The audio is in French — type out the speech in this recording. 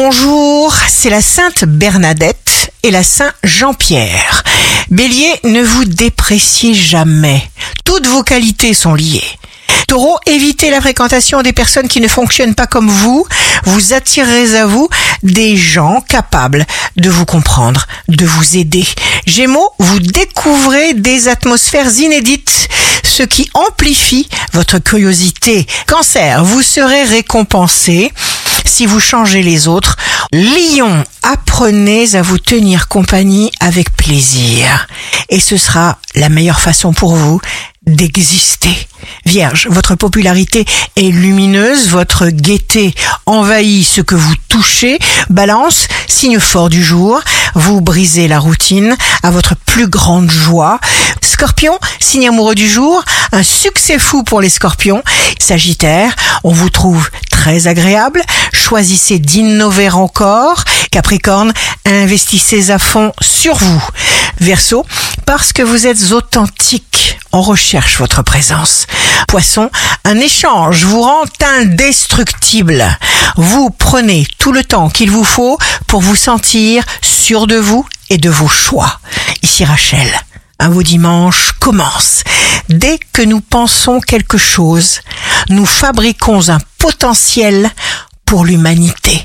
Bonjour, c'est la Sainte Bernadette et la Saint Jean-Pierre. Bélier, ne vous dépréciez jamais. Toutes vos qualités sont liées. Taureau, évitez la fréquentation des personnes qui ne fonctionnent pas comme vous. Vous attirerez à vous des gens capables de vous comprendre, de vous aider. Gémeaux, vous découvrez des atmosphères inédites, ce qui amplifie votre curiosité. Cancer, vous serez récompensé si vous changez les autres. Lion, apprenez à vous tenir compagnie avec plaisir. Et ce sera la meilleure façon pour vous d'exister. Vierge, votre popularité est lumineuse, votre gaieté envahit ce que vous touchez. Balance, signe fort du jour, vous brisez la routine à votre plus grande joie. Scorpion, signe amoureux du jour, un succès fou pour les scorpions. Sagittaire, on vous trouve très agréable, choisissez d'innover encore. Capricorne, investissez à fond sur vous. Verseau, parce que vous êtes authentique, on recherche votre présence. Poisson, un échange vous rend indestructible. Vous prenez tout le temps qu'il vous faut pour vous sentir sûr de vous et de vos choix. Ici Rachel, un beau dimanche commence. Dès que nous pensons quelque chose, nous fabriquons un potentiel pour l'humanité.